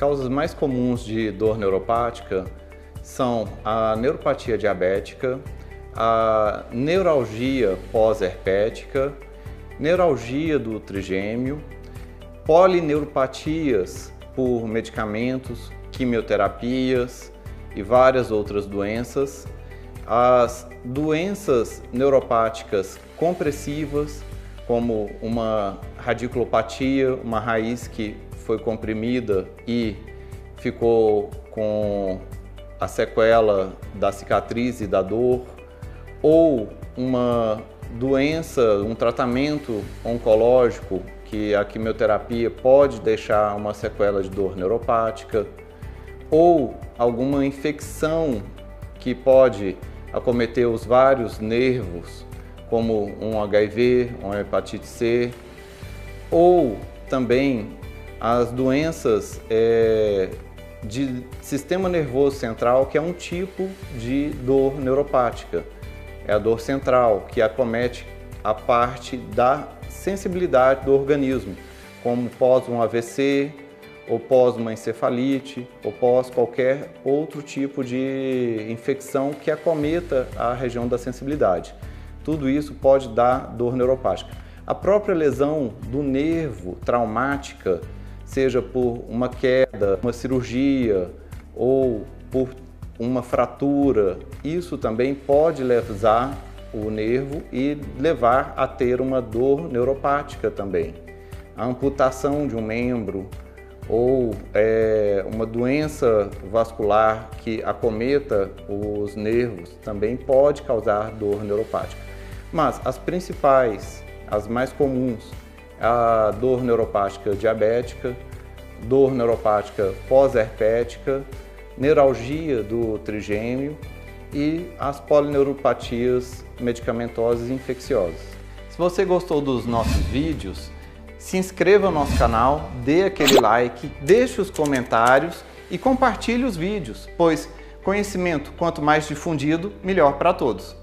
causas mais comuns de dor neuropática são a neuropatia diabética, a neuralgia pós-herpética, neuralgia do trigêmeo, polineuropatias por medicamentos, quimioterapias e várias outras doenças, as doenças neuropáticas compressivas, como uma radiculopatia, uma raiz que foi comprimida e ficou com a sequela da cicatriz e da dor, ou uma doença, um tratamento oncológico que a quimioterapia pode deixar uma sequela de dor neuropática, ou alguma infecção que pode acometer os vários nervos, como um HIV, uma hepatite C, ou também as doenças é, de sistema nervoso central, que é um tipo de dor neuropática. É a dor central, que acomete a parte da sensibilidade do organismo, como pós um AVC, ou pós uma encefalite, ou pós qualquer outro tipo de infecção que acometa a região da sensibilidade. Tudo isso pode dar dor neuropática. A própria lesão do nervo traumática seja por uma queda, uma cirurgia ou por uma fratura, isso também pode lesar o nervo e levar a ter uma dor neuropática também. A amputação de um membro ou é, uma doença vascular que acometa os nervos também pode causar dor neuropática. Mas as principais, as mais comuns, a dor neuropática diabética, dor neuropática pós-herpética, neuralgia do trigêmeo e as polineuropatias medicamentosas e infecciosas. Se você gostou dos nossos vídeos, se inscreva no nosso canal, dê aquele like, deixe os comentários e compartilhe os vídeos, pois conhecimento quanto mais difundido, melhor para todos.